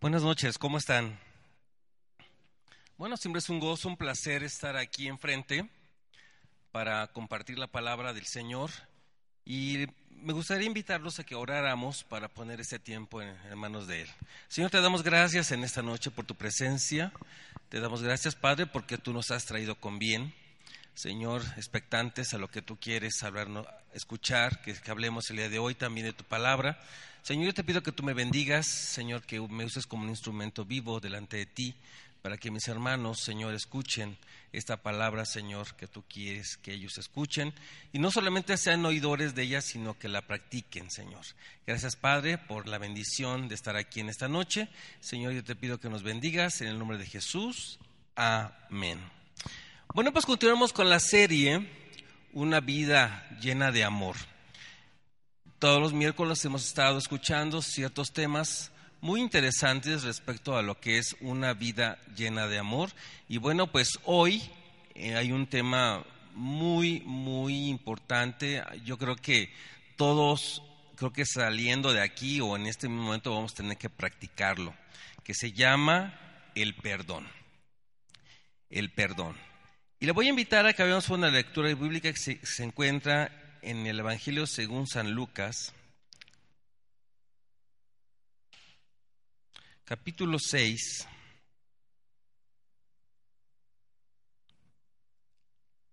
Buenas noches, ¿cómo están? Bueno, siempre es un gozo, un placer estar aquí enfrente para compartir la palabra del Señor y me gustaría invitarlos a que oráramos para poner ese tiempo en, manos de Él. Señor, te damos gracias en esta noche por tu presencia, te damos gracias, Padre, porque tú nos has traído con bien. Señor, expectantes a lo que tú quieres hablarnos, escuchar, que, que hablemos el día de hoy también de tu palabra. Señor, yo te pido que tú me bendigas, Señor, que me uses como un instrumento vivo delante de ti, para que mis hermanos, Señor, escuchen esta palabra, Señor, que tú quieres que ellos escuchen, y no solamente sean oidores de ella, sino que la practiquen, Señor. Gracias, Padre, por la bendición de estar aquí en esta noche. Señor, yo te pido que nos bendigas en el nombre de Jesús. Amén. Bueno, pues continuamos con la serie Una vida llena de amor. Todos los miércoles hemos estado escuchando ciertos temas muy interesantes respecto a lo que es una vida llena de amor. Y bueno, pues hoy eh, hay un tema muy, muy importante. Yo creo que todos, creo que saliendo de aquí o en este momento vamos a tener que practicarlo, que se llama el perdón. El perdón. Y le voy a invitar a que hagamos una lectura bíblica que se, se encuentra en el Evangelio según San Lucas, capítulo 6,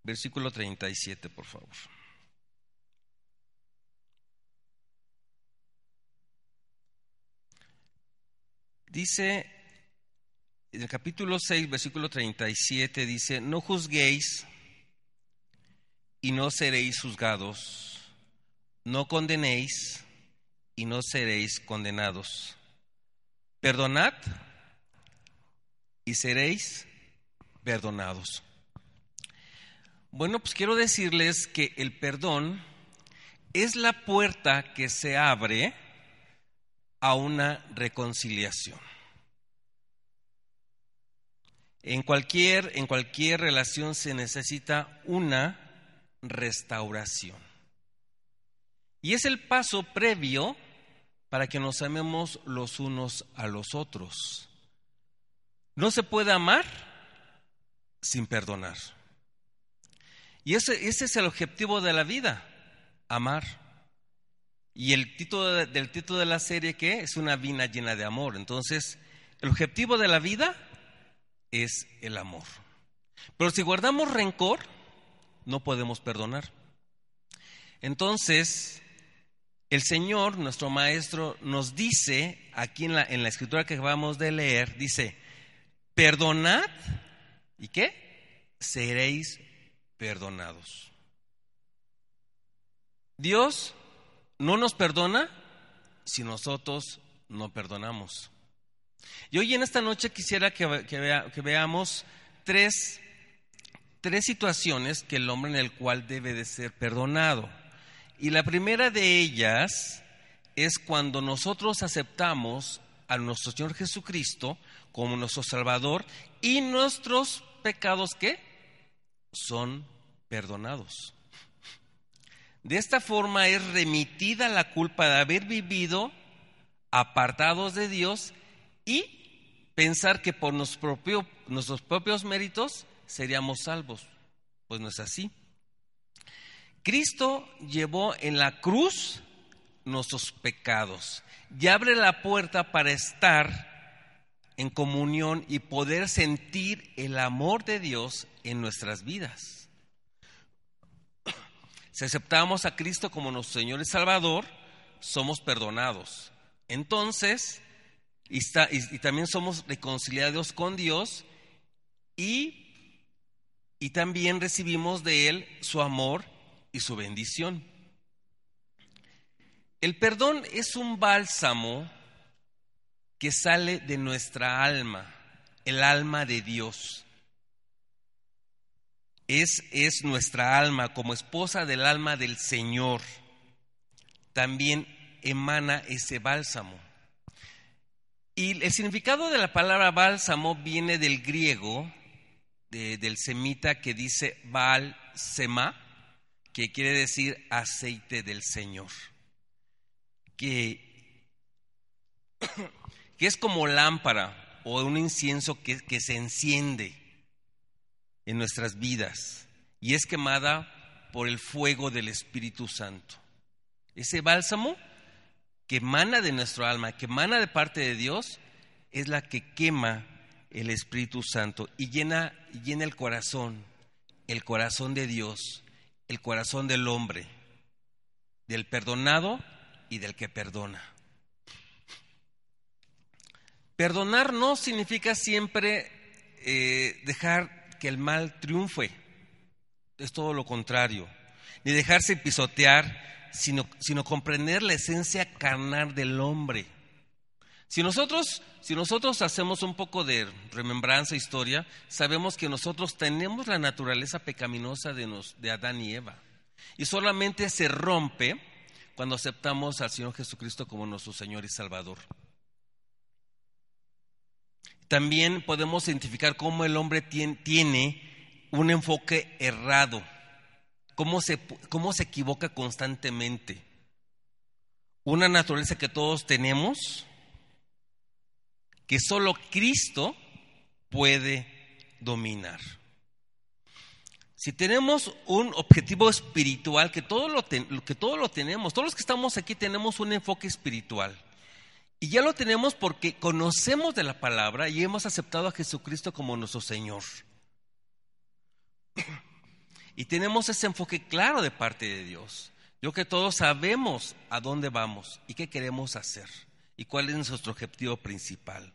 versículo 37, por favor. Dice, en el capítulo 6, versículo 37, dice, no juzguéis y no seréis juzgados, no condenéis y no seréis condenados. Perdonad y seréis perdonados. Bueno, pues quiero decirles que el perdón es la puerta que se abre a una reconciliación. En cualquier, en cualquier relación se necesita una restauración. Y es el paso previo para que nos amemos los unos a los otros. No se puede amar sin perdonar. Y ese, ese es el objetivo de la vida, amar. Y el título de, del título de la serie, ¿qué? Es una vina llena de amor. Entonces, el objetivo de la vida es el amor. Pero si guardamos rencor, no podemos perdonar. Entonces, el Señor, nuestro Maestro, nos dice, aquí en la, en la escritura que acabamos de leer, dice, perdonad, ¿y qué? Seréis perdonados. Dios no nos perdona si nosotros no perdonamos. Y hoy en esta noche quisiera que, vea, que veamos tres tres situaciones que el hombre en el cual debe de ser perdonado. Y la primera de ellas es cuando nosotros aceptamos a nuestro Señor Jesucristo como nuestro Salvador y nuestros pecados que son perdonados. De esta forma es remitida la culpa de haber vivido apartados de Dios y pensar que por nuestros propios méritos seríamos salvos. Pues no es así. Cristo llevó en la cruz nuestros pecados y abre la puerta para estar en comunión y poder sentir el amor de Dios en nuestras vidas. Si aceptamos a Cristo como nuestro Señor y Salvador, somos perdonados. Entonces, y, también somos reconciliados con Dios y y también recibimos de Él su amor y su bendición. El perdón es un bálsamo que sale de nuestra alma, el alma de Dios. Es, es nuestra alma como esposa del alma del Señor. También emana ese bálsamo. Y el significado de la palabra bálsamo viene del griego de, del semita que dice Baal Sema, que quiere decir aceite del Señor. Que, que es como lámpara o un incienso que, que se enciende en nuestras vidas y es quemada por el fuego del Espíritu Santo. Ese bálsamo que emana de nuestro alma, que emana de parte de Dios, es la que quema el Espíritu Santo y llena, llena el corazón, el corazón de Dios, el corazón del hombre, del perdonado y del que perdona. Perdonar no significa siempre eh, dejar que el mal triunfe, es todo lo contrario, ni dejarse pisotear sino, sino comprender la esencia carnal del hombre. Si nosotros, si nosotros hacemos un poco de remembranza, historia, sabemos que nosotros tenemos la naturaleza pecaminosa de, nos, de Adán y Eva. Y solamente se rompe cuando aceptamos al Señor Jesucristo como nuestro Señor y Salvador. También podemos identificar cómo el hombre tiene, un enfoque errado cómo se, cómo se equivoca constantemente. Una naturaleza que todos tenemos, que solo Cristo puede dominar. Si tenemos un objetivo espiritual, que todo, lo que todo lo tenemos, todos los que estamos aquí tenemos un enfoque espiritual. Y ya lo tenemos porque conocemos de la palabra y hemos aceptado a Jesucristo como nuestro Señor. Y tenemos ese enfoque claro de parte de Dios. Yo que todos sabemos a dónde vamos y qué queremos hacer y cuál es nuestro objetivo principal.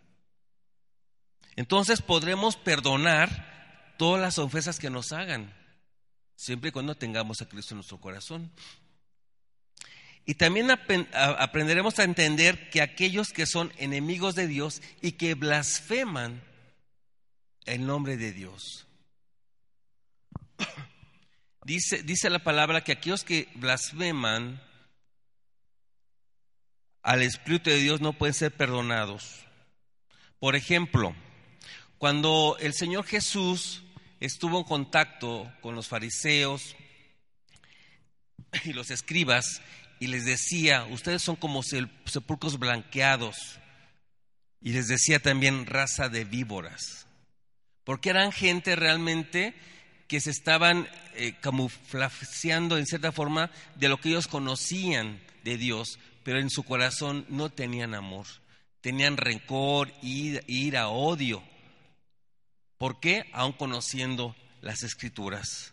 Entonces podremos perdonar todas las ofensas que nos hagan, siempre y cuando tengamos a Cristo en nuestro corazón. Y también aprenderemos a entender que aquellos que son enemigos de Dios y que blasfeman el nombre de Dios Dice, dice la palabra que aquellos que blasfeman al Espíritu de Dios no pueden ser perdonados. Por ejemplo, cuando el Señor Jesús estuvo en contacto con los fariseos y los escribas y les decía, ustedes son como sepulcros blanqueados, y les decía también raza de víboras, porque eran gente realmente que se estaban eh, camuflajeando en cierta forma de lo que ellos conocían de Dios, pero en su corazón no tenían amor, tenían rencor, ira, ira odio. ¿Por qué? Aún conociendo las escrituras.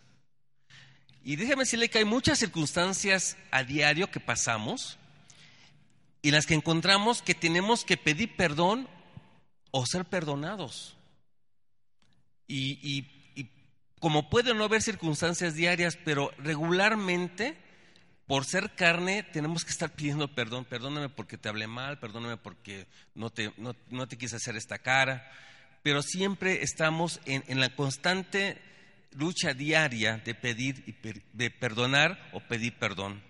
Y déjame decirle que hay muchas circunstancias a diario que pasamos y las que encontramos que tenemos que pedir perdón o ser perdonados. Y, y como puede no haber circunstancias diarias, pero regularmente, por ser carne, tenemos que estar pidiendo perdón. Perdóname porque te hablé mal, perdóname porque no te, no, te quise hacer esta cara. Pero siempre estamos en, la constante lucha diaria de pedir y de perdonar o pedir perdón.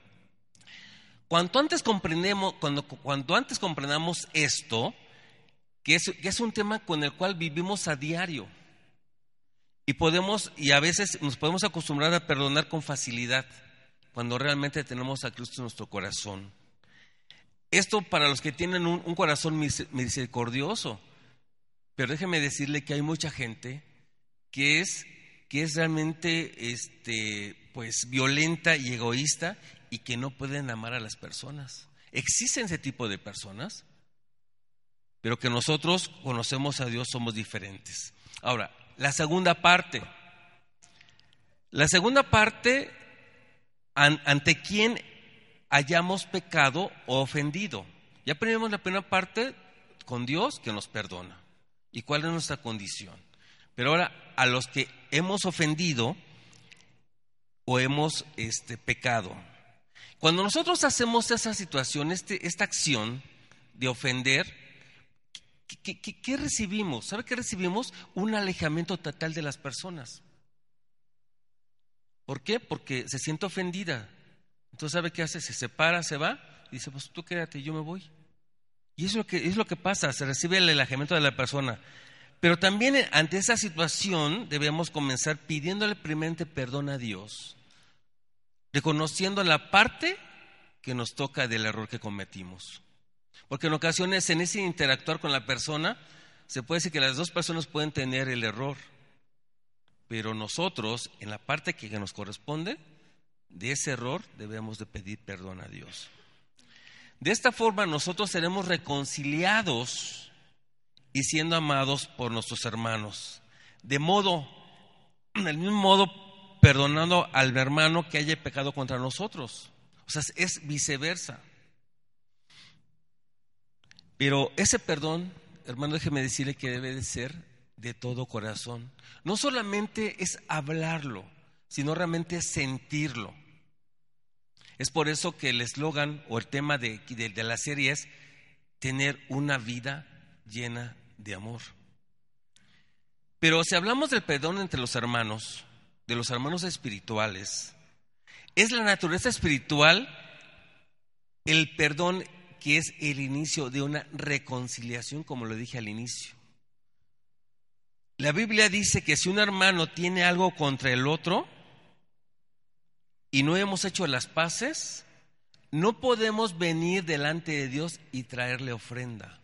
Cuanto antes comprendemos, cuando, cuanto antes comprendamos esto, que es, que es un tema con el cual vivimos a diario, y podemos, y a veces nos podemos acostumbrar a perdonar con facilidad cuando realmente tenemos a Cristo en nuestro corazón. Esto para los que tienen un, corazón misericordioso. Pero déjeme decirle que hay mucha gente que es, que es realmente este, pues, violenta y egoísta y que no pueden amar a las personas. Existen ese tipo de personas, pero que nosotros conocemos a Dios somos diferentes. Ahora, la segunda parte. La segunda parte, ante quien hayamos pecado o ofendido. Ya aprendimos la primera parte con Dios que nos perdona. ¿Y cuál es nuestra condición? Pero ahora, a los que hemos ofendido o hemos este, pecado. Cuando nosotros hacemos esa situación, este, esta acción de ofender, ¿qué, recibimos? ¿Sabe qué recibimos? Un alejamiento total de las personas. ¿Por qué? Porque se siente ofendida. Entonces, ¿sabe qué hace? Se separa, se va y dice, pues tú quédate, yo me voy. Y es lo que, es lo que pasa, se recibe el alejamiento de la persona. Pero también eh, ante esa situación debemos comenzar pidiéndole primeramente perdón a Dios, reconociendo la parte que nos toca del error que cometimos. Porque en ocasiones en ese interactuar con la persona, se puede decir que las dos personas pueden tener el error, pero nosotros, en la parte que nos corresponde, de ese error debemos de pedir perdón a Dios. De esta forma nosotros seremos reconciliados y siendo amados por nuestros hermanos. De modo, del mismo modo, perdonando al hermano que haya pecado contra nosotros. O sea, es viceversa. Pero ese perdón, hermano, déjeme decirle que debe de ser de todo corazón. No solamente es hablarlo, sino realmente sentirlo. Es por eso que el eslogan o el tema de, de, la serie es tener una vida llena de amor. Pero si hablamos del perdón entre los hermanos, de los hermanos espirituales, es la naturaleza espiritual el perdón que es el inicio de una reconciliación, como lo dije al inicio. La Biblia dice que si un hermano tiene algo contra el otro y no hemos hecho las paces, no podemos venir delante de Dios y traerle ofrenda.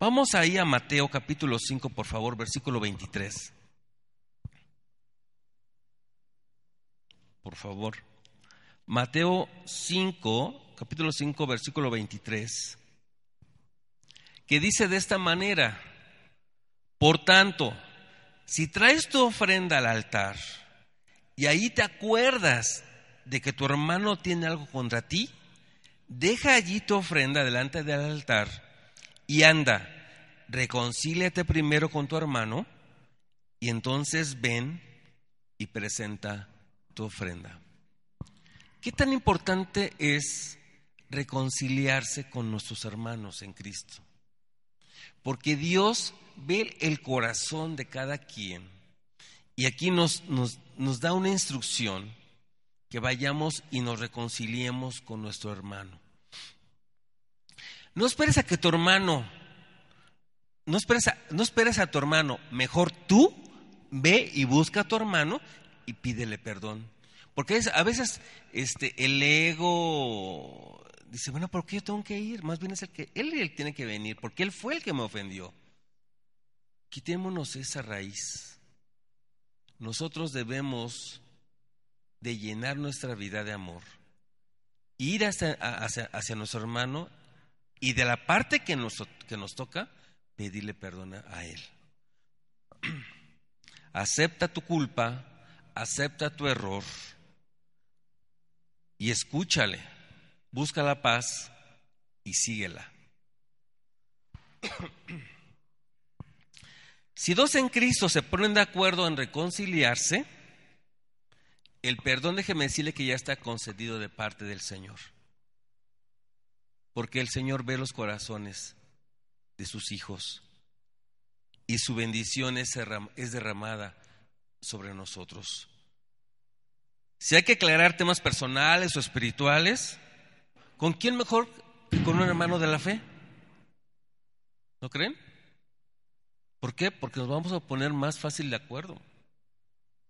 Vamos ahí a Mateo capítulo 5, por favor, versículo 23. Por favor. Mateo 5, capítulo 5, versículo 23, que dice de esta manera, por tanto, si traes tu ofrenda al altar y ahí te acuerdas de que tu hermano tiene algo contra ti, deja allí tu ofrenda delante del altar y anda, reconcíliate primero con tu hermano y entonces ven y presenta tu ofrenda. ¿Qué tan importante es reconciliarse con nuestros hermanos en Cristo. Porque Dios ve el corazón de cada quien y aquí nos, nos, nos da una instrucción que vayamos y nos reconciliemos con nuestro hermano. No esperes a que tu hermano, no esperes a, no esperes a tu hermano, mejor tú ve y busca a tu hermano y pídele perdón. Porque a veces este, el ego dice, bueno, ¿por qué yo tengo que ir? Más bien es el que él, él tiene que venir, porque él fue el que me ofendió. Quitémonos esa raíz. Nosotros debemos de llenar nuestra vida de amor, ir hacia, hacia, nuestro hermano y de la parte que nos, que nos toca, pedirle perdón a él. acepta tu culpa, acepta tu error y escúchale busca la paz y síguela. Si dos en Cristo se ponen de acuerdo en reconciliarse, el perdón déjeme decirle que ya está concedido de parte del Señor. Porque el Señor ve los corazones de sus hijos y su bendición es derramada sobre nosotros. Si hay que aclarar temas personales o espirituales, ¿Con quién mejor que con un hermano de la fe? ¿No creen? ¿Por qué? Porque nos vamos a poner más fácil de acuerdo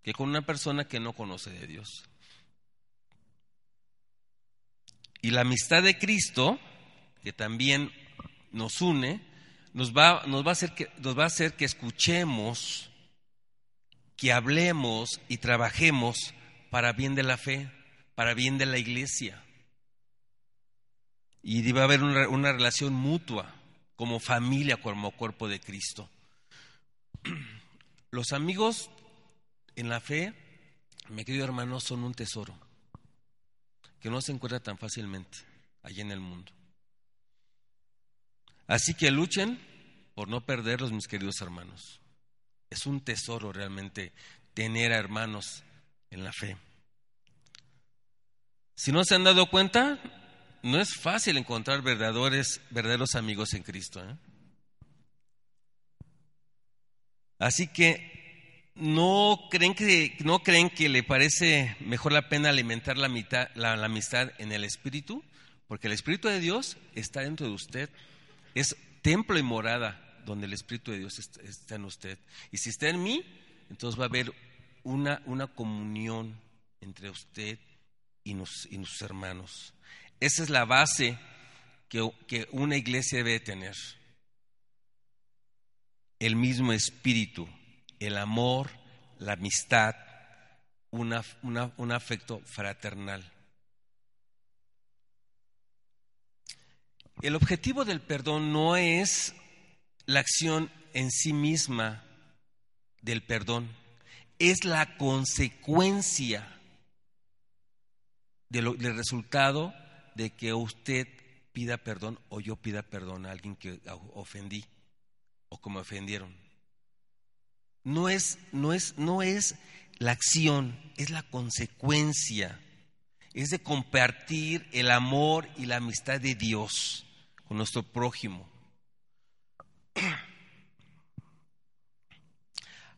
que con una persona que no conoce de Dios. Y la amistad de Cristo, que también nos une, nos va, a, hacer que, nos va a hacer que escuchemos, que hablemos y trabajemos para bien de la fe, para bien de la iglesia y debe haber una, relación mutua como familia, como cuerpo de Cristo. Los amigos en la fe, mi querido hermano, son un tesoro que no se encuentra tan fácilmente allí en el mundo. Así que luchen por no perderlos, mis queridos hermanos. Es un tesoro realmente tener a hermanos en la fe. Si no se han dado cuenta, no es fácil encontrar verdaderos, verdaderos amigos en Cristo. ¿eh? Así que no creen que no creen que le parece mejor la pena alimentar la, la, amistad en el Espíritu, porque el Espíritu de Dios está dentro de usted. Es templo y morada donde el Espíritu de Dios está en usted. Y si está en mí, entonces va a haber una, una comunión entre usted y, nos, y hermanos. Esa es la base que, que una iglesia debe tener. El mismo espíritu, el amor, la amistad, un afecto fraternal. El objetivo del perdón no es la acción en sí misma del perdón, es la consecuencia del resultado de que usted pida perdón o yo pida perdón a alguien que ofendí o como ofendieron. No es, no es, no es la acción, es la consecuencia. Es de compartir el amor y la amistad de Dios con nuestro prójimo.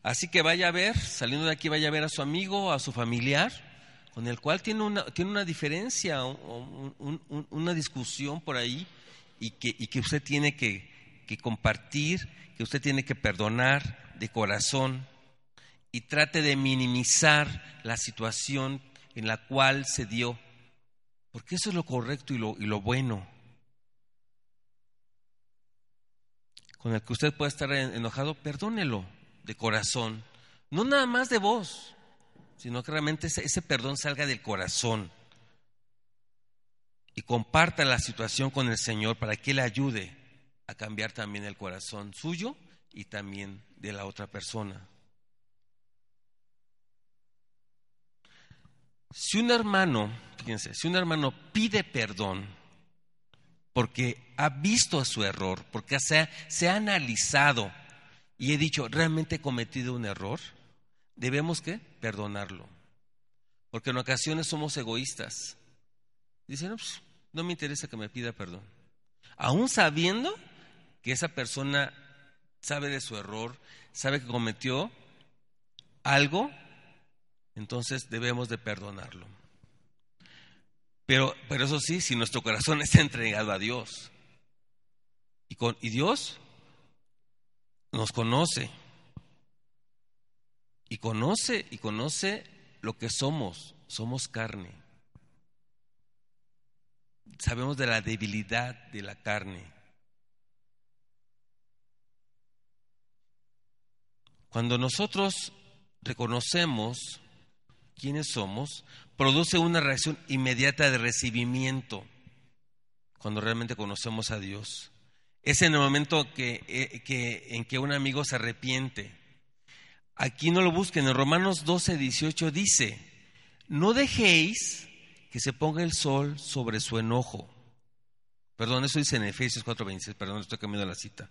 Así que vaya a ver, saliendo de aquí, vaya a ver a su amigo, a su familiar, con el cual tiene una, tiene una diferencia, una discusión por ahí, y que, y que usted tiene que, que compartir, que usted tiene que perdonar de corazón y trate de minimizar la situación en la cual se dio, porque eso es lo correcto y lo, y lo bueno. Con el que usted puede estar enojado, perdónelo de corazón, no nada más de voz, sino que realmente ese, perdón salga del corazón y comparta la situación con el Señor para que le ayude a cambiar también el corazón suyo y también de la otra persona. Si un hermano, fíjense, si un hermano pide perdón porque ha visto su error, porque se ha, se ha analizado y he dicho, realmente he cometido un error, debemos que perdonarlo. Porque en ocasiones somos egoístas. Dicen, no, me interesa que me pida perdón. Aún sabiendo que esa persona sabe de su error, sabe que cometió algo entonces debemos de perdonarlo. Pero, pero eso sí, si nuestro corazón está entregado a Dios. Y, con, y Dios nos conoce. Y conoce, y conoce lo que somos. Somos carne. Sabemos de la debilidad de la carne. Cuando nosotros reconocemos quiénes somos, produce una reacción inmediata de recibimiento cuando realmente conocemos a Dios. Es en el momento que, eh, en que un amigo se arrepiente. Aquí no lo busquen, en Romanos 12, 18 dice, no dejéis que se ponga el sol sobre su enojo. Perdón, eso dice en Efesios 4:26, perdón, estoy cambiando la cita.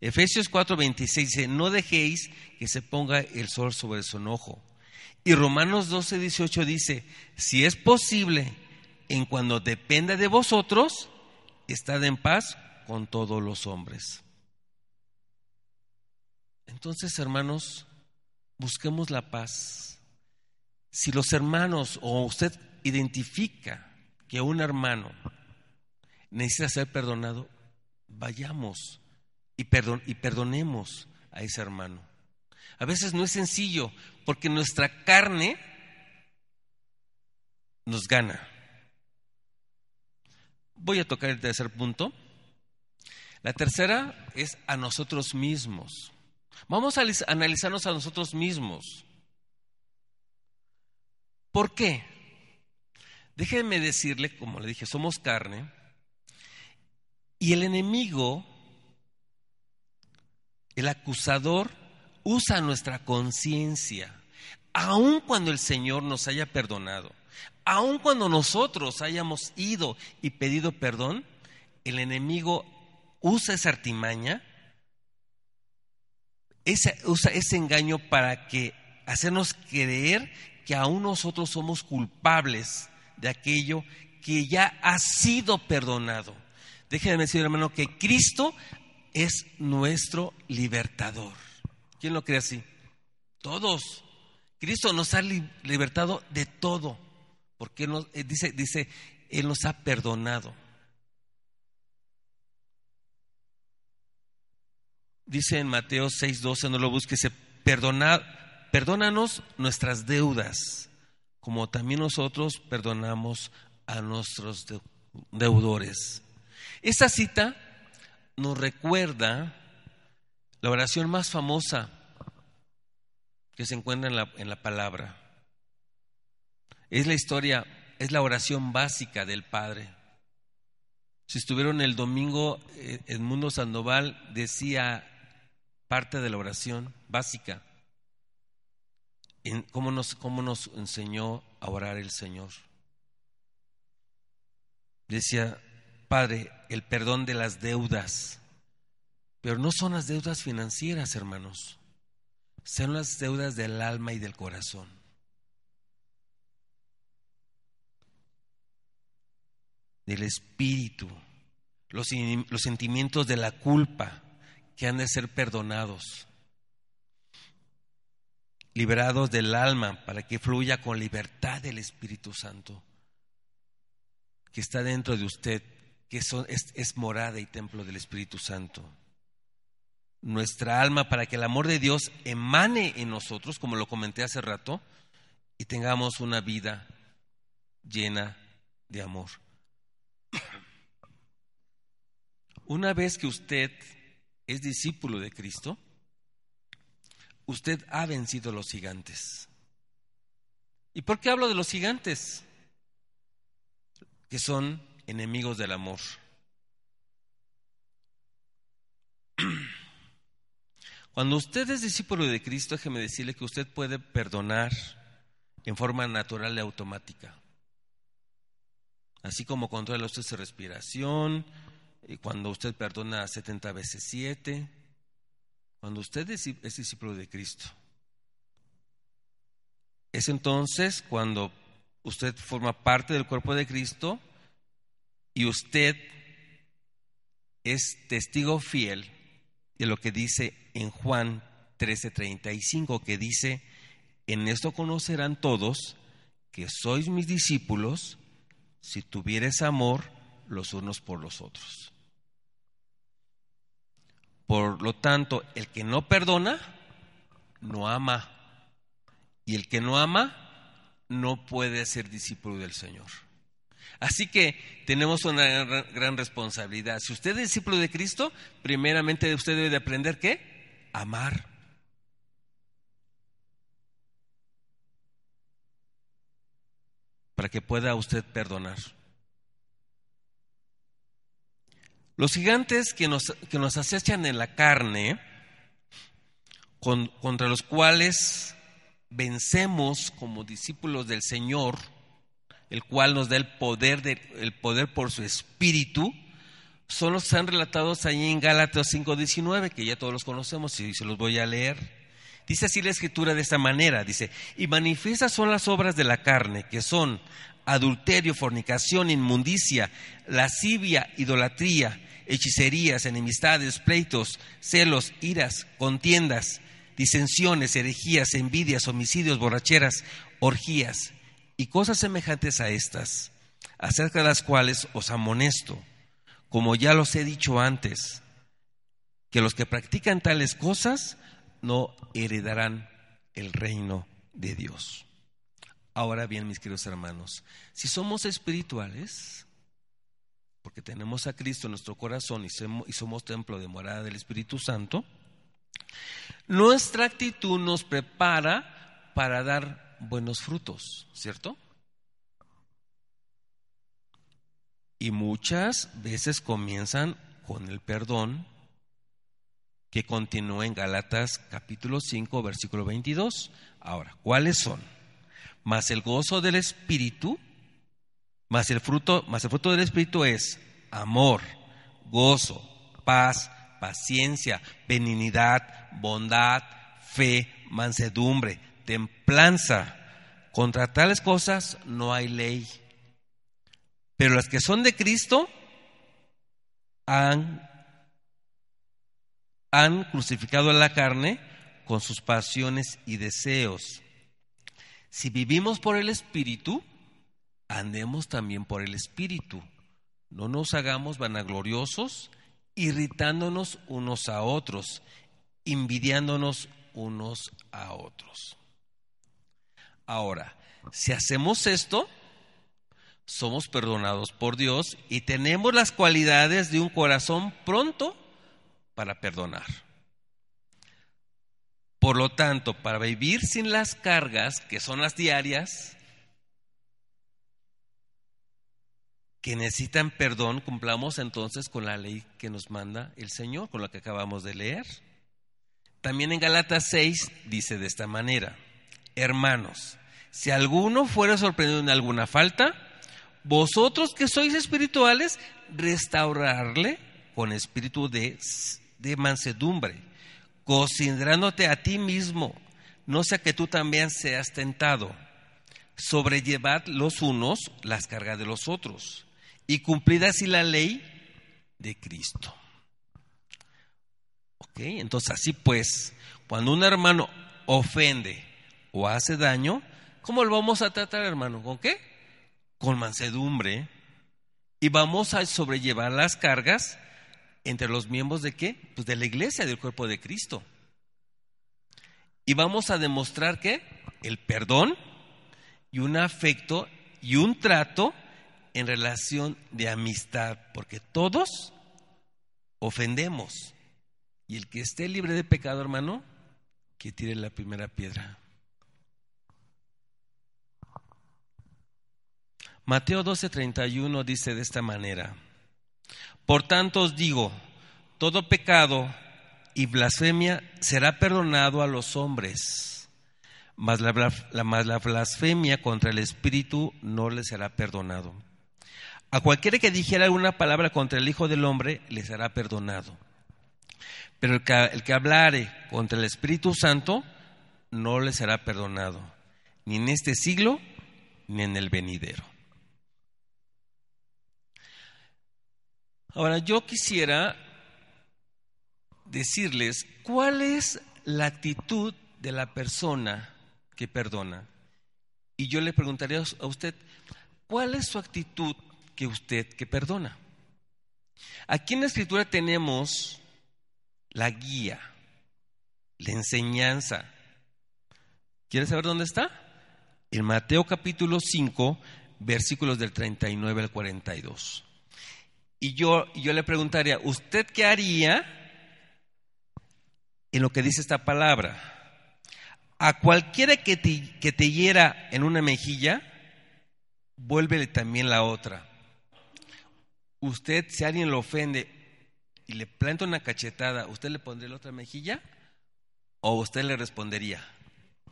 Efesios 4:26 dice, no dejéis que se ponga el sol sobre su enojo. Y Romanos 12, 18 dice, si es posible, en cuando dependa de vosotros, estad en paz con todos los hombres. Entonces, hermanos, busquemos la paz. Si los hermanos o usted identifica que un hermano necesita ser perdonado, vayamos y, y perdonemos a ese hermano. A veces no es sencillo porque nuestra carne nos gana. Voy a tocar el tercer punto. La tercera es a nosotros mismos. Vamos a analizarnos a nosotros mismos. ¿Por qué? Déjenme decirle, como le dije, somos carne y el enemigo, el acusador, usa nuestra conciencia, aun cuando el Señor nos haya perdonado, aun cuando nosotros hayamos ido y pedido perdón, el enemigo usa esa artimaña, usa ese engaño para que hacernos creer que aún nosotros somos culpables de aquello que ya ha sido perdonado. Déjenme decir, hermano, que Cristo es nuestro libertador. ¿Quién lo cree así? Todos. Cristo nos ha libertado de todo, porque nos, eh, dice, dice, Él nos ha perdonado. Dice en Mateo 6:12, no lo busques, perdonad, perdónanos nuestras deudas, como también nosotros perdonamos a nuestros deudores. Esta cita nos recuerda la oración más famosa que se encuentra en la, en la palabra. Es la historia, es la oración básica del Padre. Si estuvieron el domingo, eh, Edmundo Sandoval decía parte de la oración básica. Cómo, nos, cómo nos enseñó a orar el Señor. Decía, Padre, el perdón de las deudas. Pero no son las deudas financieras, hermanos. Son las deudas del alma y del corazón. Del espíritu. Los, los sentimientos de la culpa que han de ser perdonados. Liberados del alma para que fluya con libertad el Espíritu Santo que está dentro de usted, que es, morada y templo del Espíritu Santo. Nuestra alma para que el amor de Dios emane en nosotros, como lo comenté hace rato, y tengamos una vida llena de amor. Una vez que usted es discípulo de Cristo, usted ha vencido los gigantes. ¿Y por qué hablo de los gigantes? que son enemigos del amor. Cuando usted es discípulo de Cristo, déjeme decirle que usted puede perdonar en forma natural y automática. Así como controla usted su respiración, y cuando usted perdona 70 veces 7, cuando usted es discípulo de Cristo. Es entonces cuando usted forma parte del cuerpo de Cristo y usted es testigo fiel de lo que dice en Juan 13:35, que dice, en esto conocerán todos que sois mis discípulos si tuvieres amor los unos por los otros. Por lo tanto, el que no perdona, no ama. Y el que no ama, no puede ser discípulo del Señor. Así que tenemos una gran responsabilidad. Si usted es discípulo de Cristo, primeramente usted debe de aprender qué? Amar. Para que pueda usted perdonar. Los gigantes que nos, que nos acechan en la carne, contra los cuales vencemos como discípulos del Señor, el cual nos da el poder, de, el poder por su espíritu, son los que están relatados ahí en Gálatas 5:19, que ya todos los conocemos y se los voy a leer. Dice así la escritura de esta manera, dice, y manifiestas son las obras de la carne, que son adulterio, fornicación, inmundicia, lascivia, idolatría, hechicerías, enemistades, pleitos, celos, iras, contiendas, disensiones, herejías, envidias, homicidios, borracheras, orgías y cosas semejantes a estas, acerca de las cuales os amonesto, como ya los he dicho antes, que los que practican tales cosas no heredarán el reino de Dios. Ahora bien, mis queridos hermanos, si somos espirituales, porque tenemos a Cristo en nuestro corazón y somos templo de morada del Espíritu Santo, nuestra actitud nos prepara para dar buenos frutos, ¿cierto? Y muchas veces comienzan con el perdón que continúa en Galatas capítulo 5 versículo 22. Ahora, ¿cuáles son? Más el gozo del espíritu, más el fruto, más el fruto del espíritu es amor, gozo, paz, paciencia, benignidad, bondad, fe, mansedumbre, templanza. Contra tales cosas no hay ley. Pero las que son de Cristo han, han crucificado a la carne con sus pasiones y deseos. Si vivimos por el Espíritu, andemos también por el Espíritu. No nos hagamos vanagloriosos, irritándonos unos a otros, envidiándonos unos a otros. Ahora, si hacemos esto, somos perdonados por Dios y tenemos las cualidades de un corazón pronto para perdonar. Por lo tanto, para vivir sin las cargas, que son las diarias, que necesitan perdón, cumplamos entonces con la ley que nos manda el Señor, con la que acabamos de leer. También en Galatas 6 dice de esta manera, hermanos, si alguno fuera sorprendido en alguna falta, vosotros que sois espirituales, restaurarle con espíritu de, de mansedumbre, considerándote a ti mismo, no sea que tú también seas tentado. Sobrellevad los unos las cargas de los otros y cumplid así la ley de Cristo. ¿Ok? Entonces, así pues, cuando un hermano ofende o hace daño, ¿cómo lo vamos a tratar, hermano? ¿Con qué? Con mansedumbre. Y vamos a sobrellevar las cargas entre los miembros de qué? Pues de la iglesia, del cuerpo de Cristo. Y vamos a demostrar que el perdón y un afecto y un trato en relación de amistad, porque todos ofendemos. Y el que esté libre de pecado, hermano, que tire la primera piedra. Mateo 12:31 dice de esta manera, por tanto os digo, todo pecado y blasfemia será perdonado a los hombres, mas la, la blasfemia contra el Espíritu no le será perdonado. A cualquiera que dijera alguna palabra contra el Hijo del Hombre le será perdonado. Pero el que, el que hablare contra el Espíritu Santo no le será perdonado, ni en este siglo ni en el venidero. Ahora, yo quisiera decirles cuál es la actitud de la persona que perdona. Y yo le preguntaría a usted, ¿cuál es su actitud que usted que perdona. Aquí en la escritura tenemos la guía, la enseñanza. ¿Quieres saber dónde está? En Mateo capítulo 5, versículos del 39 al 42. Y yo, yo le preguntaría, ¿usted qué haría en lo que dice esta palabra? A cualquiera que te, que te hiera en una mejilla, vuélvele también la otra usted, si alguien lo ofende y le planta una cachetada, ¿usted le pondría la otra mejilla? ¿O usted le respondería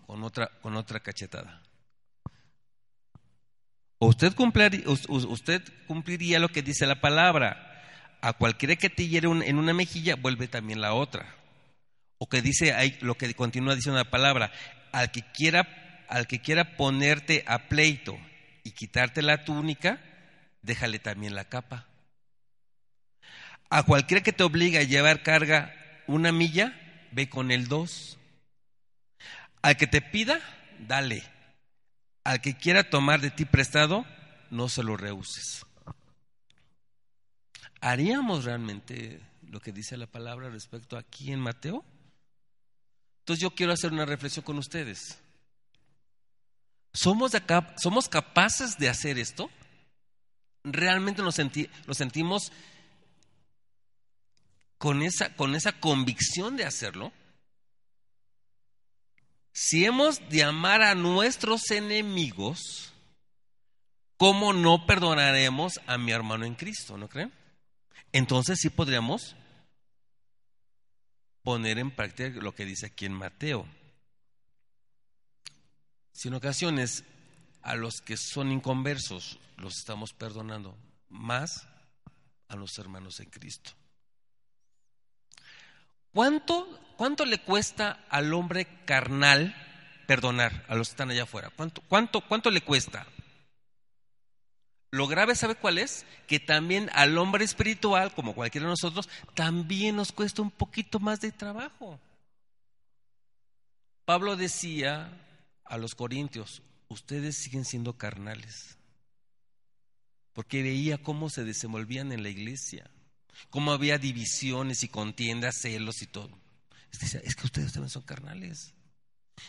con otra, con otra cachetada? ¿O usted, usted cumpliría lo que dice la palabra? A cualquiera que te hiere en una mejilla, vuelve también la otra. O que dice ahí, lo que continúa diciendo la palabra, al que quiera, al que quiera ponerte a pleito y quitarte la túnica, déjale también la capa. A cualquiera que te obligue a llevar carga una milla, ve con el dos. Al que te pida, dale. Al que quiera tomar de ti prestado, no se lo rehuses. ¿Haríamos realmente lo que dice la palabra respecto aquí en Mateo? Entonces yo quiero hacer una reflexión con ustedes. ¿Somos, ¿somos capaces de hacer esto? ¿Realmente nos, nos sentimos con esa, con esa convicción de hacerlo, si hemos de amar a nuestros enemigos, ¿cómo no perdonaremos a mi hermano en Cristo? ¿No creen? Entonces sí podríamos poner en práctica lo que dice aquí en Mateo. Si en ocasiones a los que son inconversos los estamos perdonando, más a los hermanos en Cristo. ¿Cuánto, ¿Cuánto le cuesta al hombre carnal perdonar a los que están allá afuera? ¿Cuánto, cuánto, cuánto le cuesta? Lo grave, ¿sabe cuál es? Que también al hombre espiritual, como cualquiera de nosotros, también nos cuesta un poquito más de trabajo. Pablo decía a los corintios, ustedes siguen siendo carnales, porque veía cómo se desenvolvían en la iglesia cómo había divisiones y contiendas, celos y todo. Es que ustedes también son carnales.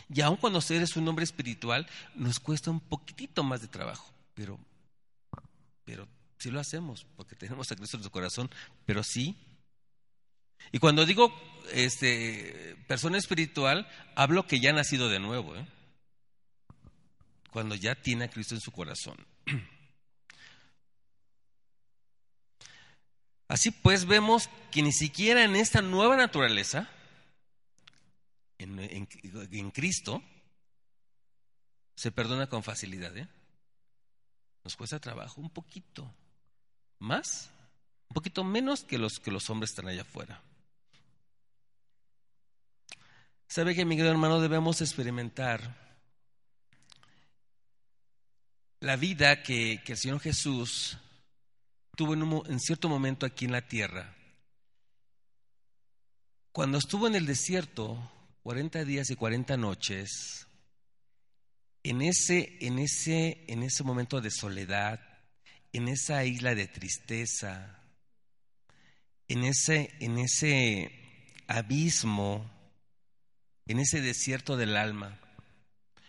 Y aun cuando eres un hombre espiritual, nos cuesta un poquitito más de trabajo, pero pero sí lo hacemos, porque tenemos a Cristo en nuestro corazón, pero sí. Y cuando digo este, persona espiritual, hablo que ya ha nacido de nuevo, ¿eh? cuando ya tiene a Cristo en su corazón. Así pues vemos que ni siquiera en esta nueva naturaleza, en, Cristo, se perdona con facilidad. ¿eh? Nos cuesta trabajo un poquito más, un poquito menos que los que los hombres están allá afuera. Sabe que, mi querido hermano, debemos experimentar la vida que, el Señor Jesús tuvo en, cierto momento aquí en la tierra. Cuando estuvo en el desierto, 40 días y 40 noches, en ese, en ese, en ese momento de soledad, en esa isla de tristeza, en ese, en ese abismo, en ese desierto del alma,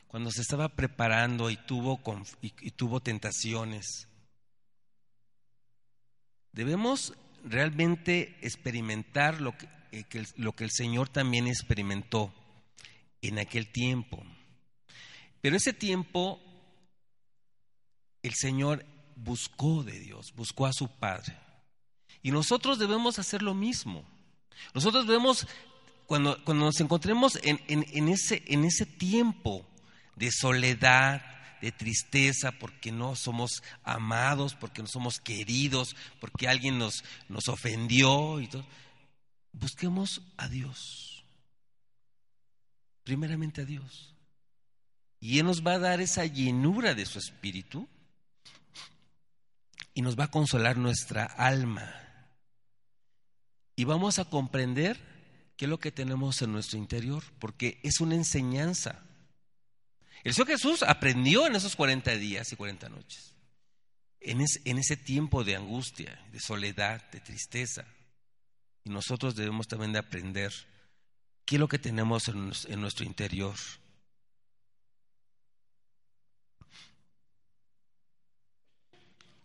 cuando se estaba preparando y tuvo, y, tuvo tentaciones. Debemos realmente experimentar lo eh, que, lo que el Señor también experimentó en aquel tiempo. Pero ese tiempo el Señor buscó de Dios, buscó a su Padre. Y nosotros debemos hacer lo mismo. Nosotros debemos, cuando, cuando nos encontremos en, en, ese, en ese tiempo de soledad, de tristeza, porque no somos amados, porque no somos queridos, porque alguien nos, nos ofendió y todo. Busquemos a Dios. Primeramente a Dios. Y Él nos va a dar esa llenura de su espíritu y nos va a consolar nuestra alma. Y vamos a comprender qué es lo que tenemos en nuestro interior, porque es una enseñanza. El Señor Jesús aprendió en esos 40 días y 40 noches, en, en ese tiempo de angustia, de soledad, de tristeza. Y nosotros debemos también de aprender qué es lo que tenemos en, en nuestro interior.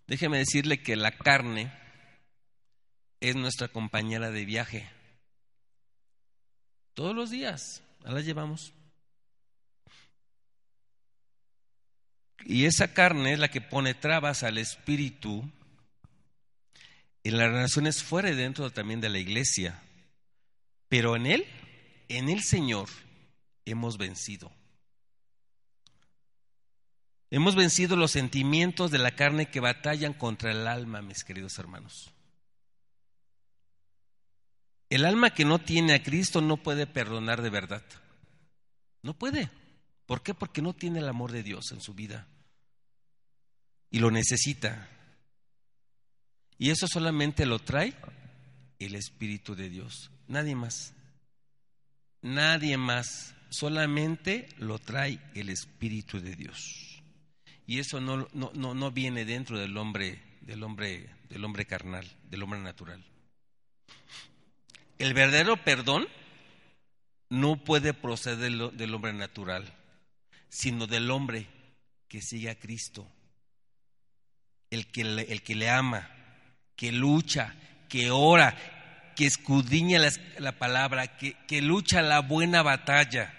Déjeme decirle que la carne es nuestra compañera de viaje. Todos los días la llevamos. Y esa carne es la que pone trabas al espíritu en las relaciones fuera y dentro también de la iglesia. Pero en Él, en el Señor, hemos vencido. Hemos vencido los sentimientos de la carne que batallan contra el alma, mis queridos hermanos. El alma que no tiene a Cristo no puede perdonar de verdad. No puede. ¿Por qué? Porque no tiene el amor de Dios en su vida. Y lo necesita. Y eso solamente lo trae el Espíritu de Dios. Nadie más. Nadie más. Solamente lo trae el Espíritu de Dios. Y eso no, no, no, viene dentro del hombre, del hombre, del hombre carnal, del hombre natural. El verdadero perdón no puede proceder del hombre natural, sino del hombre que sigue a Cristo, el que el que le ama, que lucha, que ora, que escudriña la, la palabra, que, que lucha la buena batalla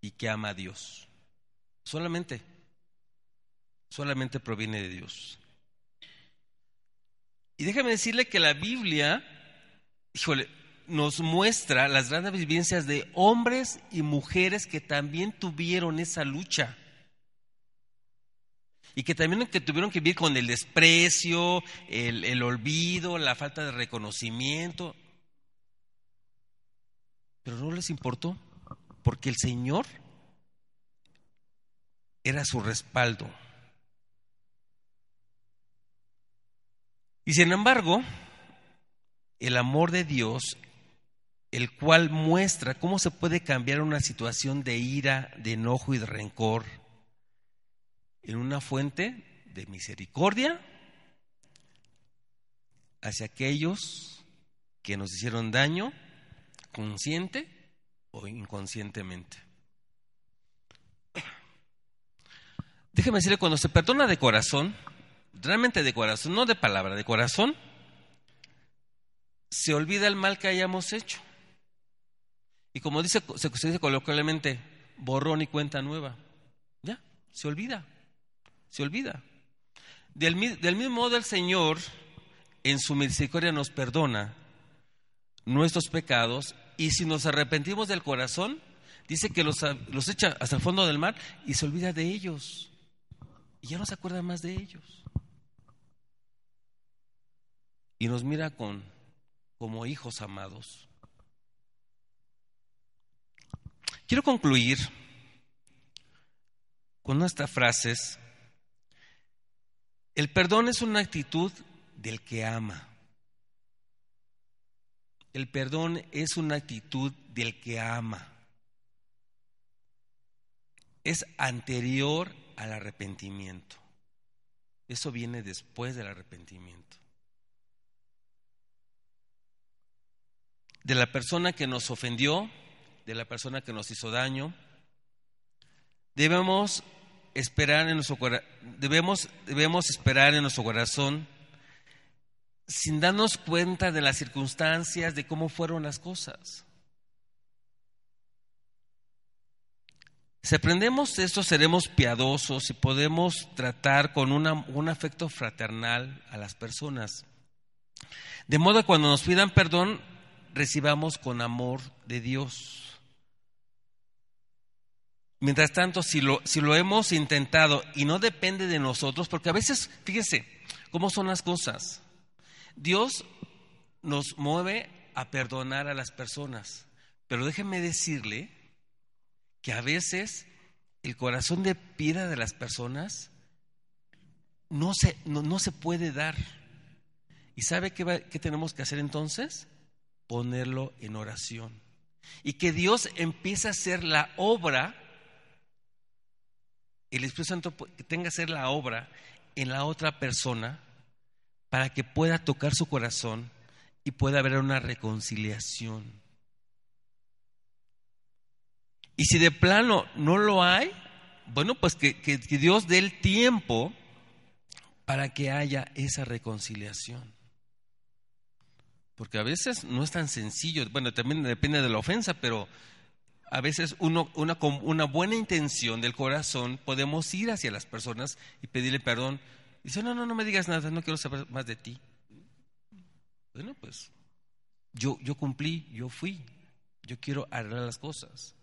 y que ama a Dios. Solamente solamente proviene de Dios. Y déjame decirle que la Biblia, híjole, nos muestra las grandes vivencias de hombres y mujeres que también tuvieron esa lucha. Y que también que tuvieron que vivir con el desprecio, el, el olvido, la falta de reconocimiento. Pero no les importó, porque el Señor era su respaldo. Y sin embargo, el amor de Dios, el cual muestra cómo se puede cambiar una situación de ira, de enojo y de rencor en una fuente de misericordia hacia aquellos que nos hicieron daño, consciente o inconscientemente. Déjeme decirle, cuando se perdona de corazón, realmente de corazón, no de palabra, de corazón, se olvida el mal que hayamos hecho. Y como dice, se dice coloquialmente, borrón y cuenta nueva. Ya, se olvida, se olvida. Del, del mismo modo el Señor en su misericordia nos perdona nuestros pecados y si nos arrepentimos del corazón, dice que los, los echa hasta el fondo del mar y se olvida de ellos. Y ya no se acuerda más de ellos. Y nos mira con, como hijos amados. Quiero concluir con estas frases. El perdón es una actitud del que ama. El perdón es una actitud del que ama. Es anterior al arrepentimiento. Eso viene después del arrepentimiento. De la persona que nos ofendió, de la persona que nos hizo daño, debemos esperar en nuestro debemos, debemos esperar en nuestro corazón sin darnos cuenta de las circunstancias, de cómo fueron las cosas. Si aprendemos esto, seremos piadosos y podemos tratar con un afecto fraternal a las personas. De modo que cuando nos pidan perdón, recibamos con amor de Dios. Mientras tanto, si lo, si lo hemos intentado y no depende de nosotros, porque a veces, fíjese cómo son las cosas. Dios nos mueve a perdonar a las personas, pero déjeme decirle que a veces el corazón de piedra de las personas no se, no, se puede dar. ¿Y sabe qué, qué tenemos que hacer entonces? Ponerlo en oración. Y que Dios empiece a hacer la obra, el Espíritu Santo que tenga que hacer la obra en la otra persona para que pueda tocar su corazón y pueda haber una reconciliación. Y si de plano no lo hay, bueno, pues que, Dios dé el tiempo para que haya esa reconciliación. Porque a veces no es tan sencillo, bueno, también depende de la ofensa, pero a veces una, con una buena intención del corazón podemos ir hacia las personas y pedirle perdón. Y dice, no, no, no me digas nada, no quiero saber más de ti. Bueno, pues yo, yo cumplí, yo fui, yo quiero arreglar las cosas.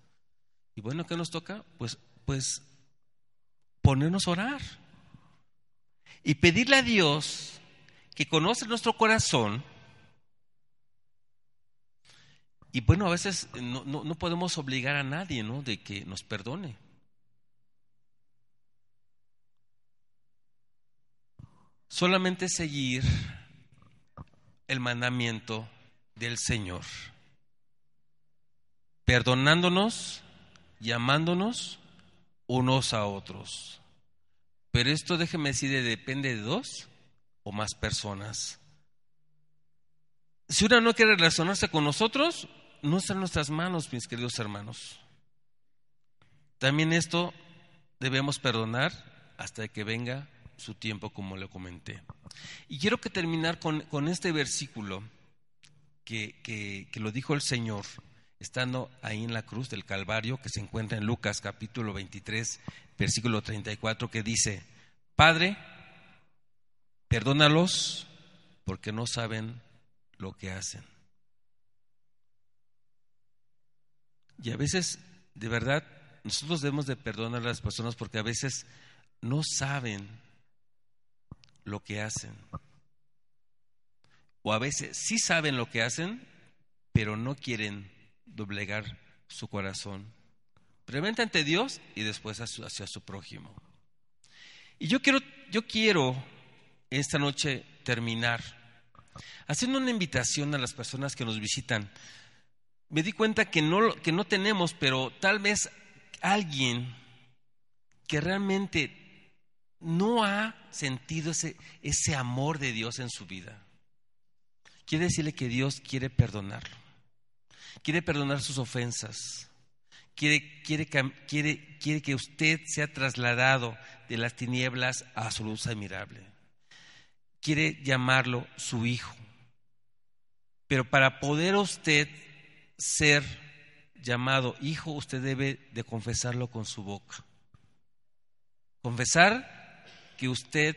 Y bueno, ¿qué nos toca? Pues, pues ponernos a orar y pedirle a Dios que conoce nuestro corazón. Y bueno, a veces no, no podemos obligar a nadie, ¿no? De que nos perdone. Solamente seguir el mandamiento del Señor, perdonándonos llamándonos unos a otros. Pero esto, déjeme decir, depende de dos o más personas. Si una no quiere relacionarse con nosotros, no está nuestras manos, mis queridos hermanos. También esto debemos perdonar hasta que venga su tiempo, como le comenté. Y quiero que terminar con, con este versículo que, que lo dijo el Señor estando ahí en la cruz del Calvario, que se encuentra en Lucas capítulo 23, versículo 34, que dice, Padre, perdónalos porque no saben lo que hacen. Y a veces, de verdad, nosotros debemos de perdonar a las personas porque a veces no saben lo que hacen. O a veces sí saben lo que hacen, pero no quieren doblegar su corazón. Primero ante Dios y después hacia su prójimo. Y yo quiero, yo quiero esta noche terminar haciendo una invitación a las personas que nos visitan. Me di cuenta que no, que no tenemos, pero tal vez alguien que realmente no ha sentido ese, ese amor de Dios en su vida. Quiere decirle que Dios quiere perdonarlo quiere perdonar sus ofensas, quiere, quiere, quiere, quiere que usted sea trasladado de las tinieblas a su luz admirable. quiere llamarlo su hijo. Pero para poder usted ser llamado hijo, usted debe de confesarlo con su boca. Confesar que usted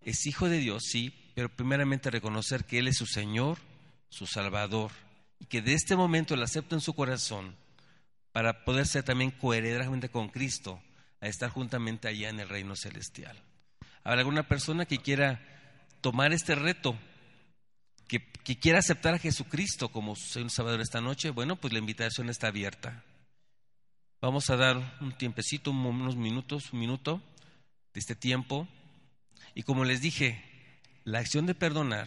es hijo de Dios, sí, pero primeramente reconocer que Él es su Señor, su Salvador, y que de este momento le acepta en su corazón para poder ser también coheredamente con Cristo, a estar juntamente allá en el reino celestial. ¿Habrá alguna persona que quiera tomar este reto, que, que quiera aceptar a Jesucristo como Señor Salvador esta noche? Bueno, pues la invitación está abierta. Vamos a dar un tiempecito, unos minutos, un minuto de este tiempo. Y como les dije, la acción de perdonar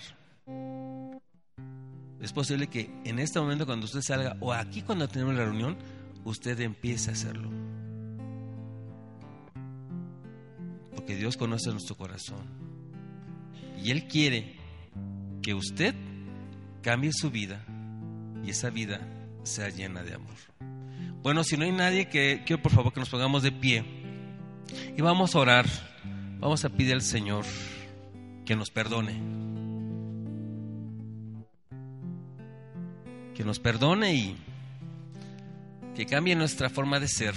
es posible que en este momento cuando usted salga o aquí cuando tenemos la reunión, usted empiece a hacerlo. Porque Dios conoce nuestro corazón. Y Él quiere que usted cambie su vida y esa vida sea llena de amor. Bueno, si no hay nadie, que quiero por favor que nos pongamos de pie y vamos a orar. Vamos a pedir al Señor que nos perdone. Que nos perdone y que cambie nuestra forma de ser,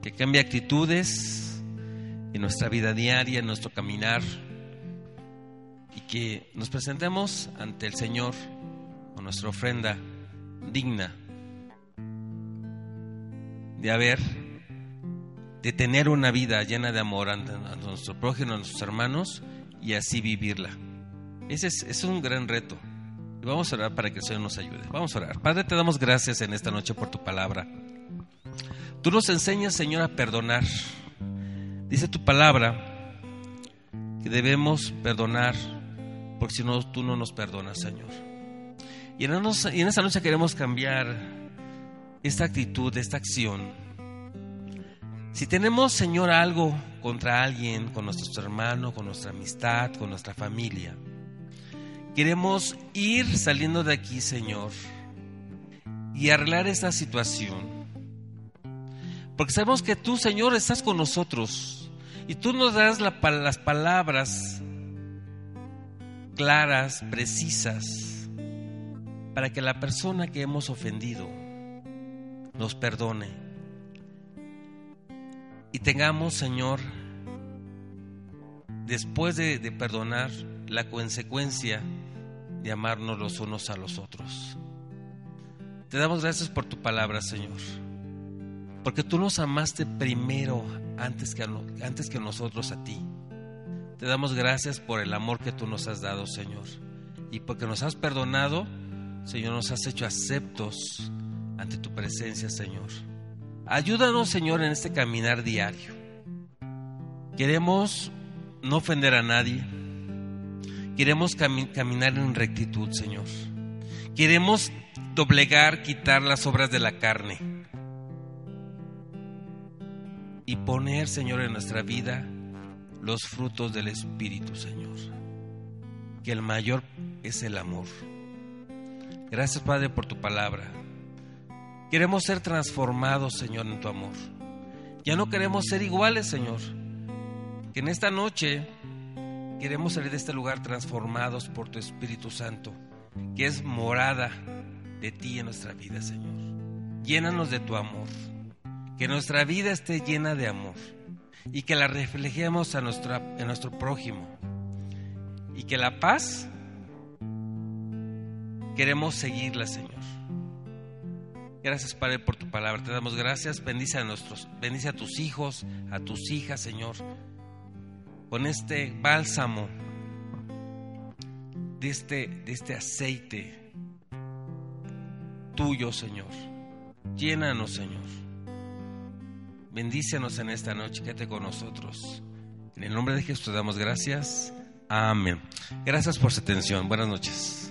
que cambie actitudes en nuestra vida diaria, en nuestro caminar, y que nos presentemos ante el Señor con nuestra ofrenda digna de haber, de tener una vida llena de amor a nuestro prójimo, a nuestros hermanos, y así vivirla. Ese es, es un gran reto. Y vamos a orar para que el Señor nos ayude. Vamos a orar. Padre, te damos gracias en esta noche por tu palabra. Tú nos enseñas, Señor, a perdonar. Dice tu palabra que debemos perdonar, porque si no, tú no nos perdonas, Señor. Y en, esta noche queremos cambiar esta actitud, esta acción. Si tenemos, Señor, algo contra alguien, con nuestro hermano, con nuestra amistad, con nuestra familia, Queremos ir saliendo de aquí, Señor, y arreglar esta situación. Porque sabemos que tú, Señor, estás con nosotros y tú nos das las palabras claras, precisas, para que la persona que hemos ofendido nos perdone. Y tengamos, Señor, después de, perdonar, la consecuencia de amarnos los unos a los otros. Te damos gracias por tu palabra, Señor, porque tú nos amaste primero antes que, antes que nosotros a ti. Te damos gracias por el amor que tú nos has dado, Señor, y porque nos has perdonado, Señor, nos has hecho aceptos ante tu presencia, Señor. Ayúdanos, Señor, en este caminar diario. Queremos no ofender a nadie Queremos caminar en rectitud, Señor. Queremos doblegar, quitar las obras de la carne y poner, Señor, en nuestra vida los frutos del Espíritu, Señor. Que el mayor es el amor. Gracias, Padre, por tu palabra. Queremos ser transformados, Señor, en tu amor. Ya no queremos ser iguales, Señor. Que en esta noche Queremos salir de este lugar transformados por tu Espíritu Santo, que es morada de ti en nuestra vida, Señor. Llénanos de tu amor, que nuestra vida esté llena de amor y que la reflejemos a, a nuestro prójimo. Y que la paz queremos seguirla, Señor. Gracias, Padre, por tu palabra. Te damos gracias. Bendice a nuestros, bendice a tus hijos, a tus hijas, Señor con este bálsamo, de este, de este aceite tuyo, Señor. Llénanos, Señor. Bendícenos en esta noche, quédate con nosotros. En el nombre de Jesús te damos gracias. Amén. Gracias por su atención. Buenas noches.